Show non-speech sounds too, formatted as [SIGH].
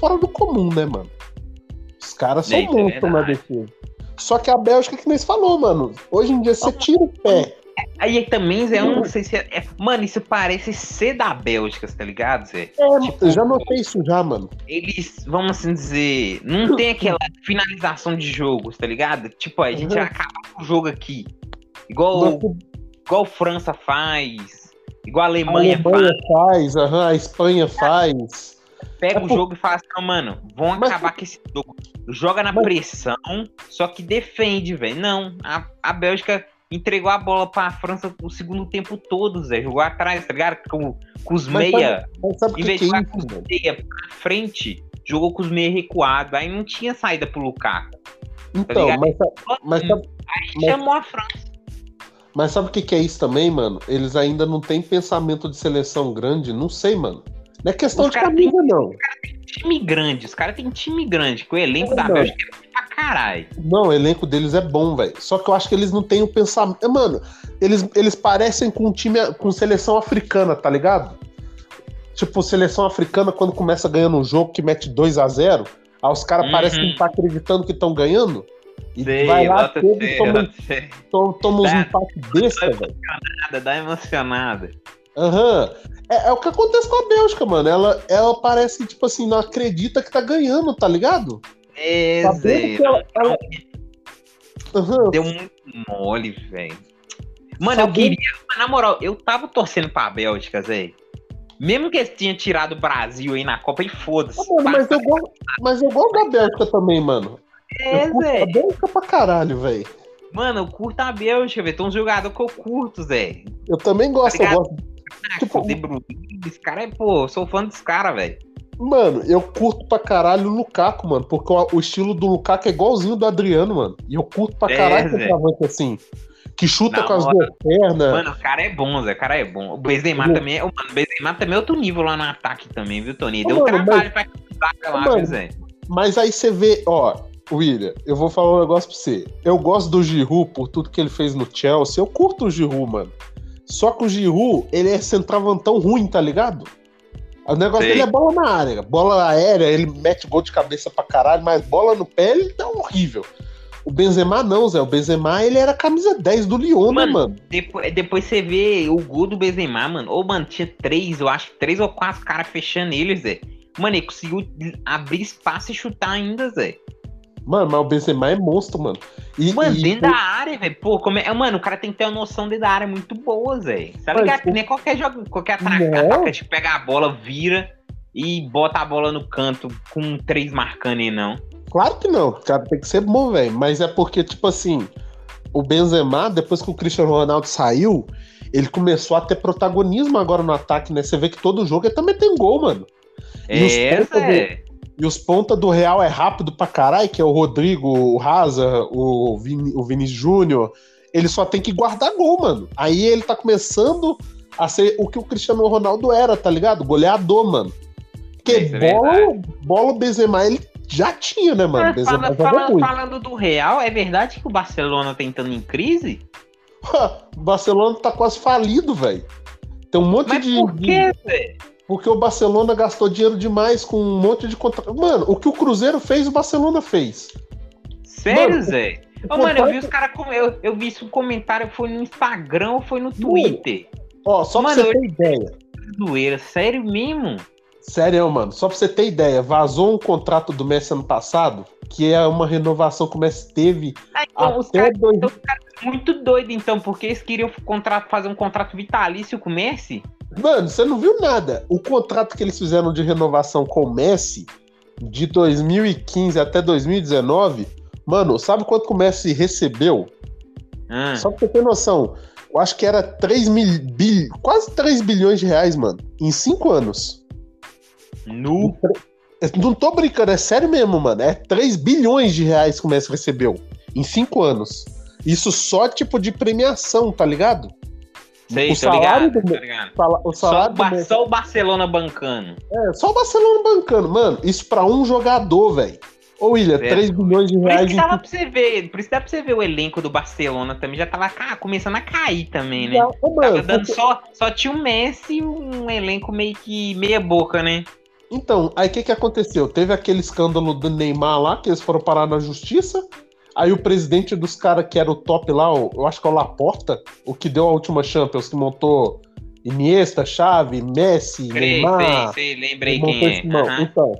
fora do comum, né, mano? Os caras são é monstros na defesa. Só que a Bélgica, que nem você falou, mano. Hoje em dia você tira o pé. Aí também, Zé, eu não sei se é, é- Mano, isso parece ser da Bélgica, tá ligado, Zé? É, Tipo, eu já notei isso já, mano. Eles, vamos assim dizer, não tem aquela finalização de jogos, tá ligado? Tipo, a gente Uhum. acaba com o jogo aqui. Igual, Nossa, igual França faz, igual a a Alemanha, Alemanha faz. faz, aham, a Espanha faz. Pega É o por- jogo e fala assim, "Não, mano, vão Mas- acabar com esse jogo. Joga na Mas- pressão, só que defende, velho. Não, a, a Bélgica entregou a bola pra França o segundo tempo todo, Zé. Jogou atrás, tá ligado? Com, com os Mas meia, Mas em vez de jogar com os meia pra frente, jogou com os meia recuados. Aí não tinha saída pro Lukaku. Então, ligado? mas, mas, sabe, Aí Mas- chamou a França. mas sabe o que, que é isso também, mano? Eles ainda não têm pensamento de seleção grande, não sei, mano. Não é questão Os de caras camisa, não. Time grande, os caras têm time grande, que o elenco É, da mano. Bélgica é pra caralho. Não, o elenco deles é bom, velho. Só que eu acho que eles não têm o pensamento. Mano, eles, eles parecem com um time com seleção africana, tá ligado? Tipo, seleção africana, quando começa ganhando um jogo que mete 2 a 0 aí os caras Uhum. parecem que não tá acreditando que estão ganhando. E Sei, vai lá, cedo e toma, toma, toma uns Dá- empates besta, velho. Nada, dá emocionada. Aham. É, é o que acontece com a Bélgica, mano. Ela, ela parece, tipo assim, não acredita que tá ganhando, tá ligado? É, Sabendo Zé, ela- Aham. Deu muito mole, velho. Mano, eu queria. Na moral, eu tava torcendo pra Bélgica, Zé. Mesmo que eles tinham tirado o Brasil aí na Copa, e foda-se. Ah, mas eu, gosto, mas eu gosto da Bélgica também, mano. É, eu curto Zé. a Bélgica pra caralho, velho. Mano, eu curto a Bélgica, velho. Tem um jogador que eu curto, Zé. Eu também gosto, Tá eu gosto. Tipo, De Bruyne, esse cara é, pô, eu sou fã desse cara, velho. Mano, eu curto pra caralho o Lukaku, mano. Porque o, o estilo do Lukaku é igualzinho do Adriano, mano. E eu curto pra É, caralho Zé. centroavante assim. Que chuta Na com as duas pernas. Mano, o cara é bom, Zé. O cara é bom. O Benzema também é. Mano, o Benzema também é outro nível lá no ataque também, viu, Tony? Deu um mano, trabalho pra zaga lá, Mano, Zé? Mas aí você vê, ó, William, eu vou falar um negócio pra você. Eu gosto do Giroud por tudo que ele fez no Chelsea. Eu curto o Giroud, mano. Só que o Giroud, ele é centravantão ruim, tá ligado? O negócio dele é bola na área. Bola aérea, ele mete gol de cabeça pra caralho, mas bola no pé, ele tá horrível. O Benzema não, Zé. O Benzema, ele era camisa 10 do Lyon, né, Mano, mano? Depois, depois você vê o gol do Benzema, mano. Ô, mano, tinha três, eu acho, três ou quatro caras fechando ele, Zé. Mano, ele conseguiu abrir espaço e chutar ainda, Zé. Mano, mas o Benzema é monstro, mano. E, Mano, e- dentro da área, velho. Pô, como é... Mano, o cara tem que ter uma noção dentro da área muito boa, Zé. Tá Mas ligado? o- Que nem qualquer jogo, qualquer ataca- atacante pega a bola, vira e bota a bola no canto com três marcando e não. Claro que não, o cara tem que ser bom, velho. Mas é porque, tipo assim, o Benzema, depois que o Cristiano Ronaldo saiu, ele começou a ter protagonismo agora no ataque, né? Você vê que todo jogo ele também tem gol, mano. E os É, pontas Zé. E os pontas do Real é rápido pra caralho, que é o Rodrigo, o Raza, o Vini, o Vini Júnior. Ele só tem que guardar gol, mano. Aí ele tá começando a ser o que o Cristiano Ronaldo era, tá ligado? Goleador, mano. Porque Isso é bola, bola o Benzema ele já tinha, né, mano? Benzema fala- joga fala- muito. falando do Real, é verdade que o Barcelona tá entrando em crise? [LAUGHS] o Barcelona tá quase falido, velho. Tem um monte Mas de. por quê, Zé? Porque o Barcelona gastou dinheiro demais com um monte de contrato. Mano, o que o Cruzeiro fez, o Barcelona fez. Sério, Mano, Zé? Mano, eu vi os caras. com- Eu, eu vi isso um comentário, foi no Instagram ou foi no Twitter? Ó, só Mano, pra você eu- ter ideia. Zoeira, sério mesmo? Sério, mano, só pra você ter ideia, vazou um contrato do Messi ano passado, que é uma renovação que o Messi teve Ah, então, os caras dois... então, os caras são muito doidos, então, porque eles queriam contrato, fazer um contrato vitalício com o Messi? Mano, você não viu nada. O contrato que eles fizeram de renovação com o Messi, de 2015 até 2019, mano, sabe quanto que o Messi recebeu? Ah, Só pra você ter noção, eu acho que era 3 mil, bil, quase 3 bilhões de reais, mano, em 5 anos. Eu Não tô brincando, é sério mesmo, mano. É 3 bilhões de reais que o Messi recebeu em 5 anos. Isso só tipo de premiação, tá ligado? Sei, o salário ligado, do- O Só salário o, do só o Barcelona bancando. é, só o Barcelona bancando, mano. Isso pra um jogador, velho. Ô, William, Certo. 3 bilhões de Por isso reais que dava pra você ver, por isso que dá pra você ver o elenco do Barcelona também, já tava ca- começando a cair também, né? Não, ô, Tava mano, dando porque- só, só tinha o Messi e um elenco meio que meia boca, né? Então, aí o que, que aconteceu? Teve aquele escândalo do Neymar lá, que eles foram parar na justiça. Aí o presidente dos caras que era o top lá, eu acho que é o Laporta, o que deu a última Champions, que montou Iniesta, Xavi, Messi, Sei, Neymar. sei, sei, lembrei quem é. Aham. Então,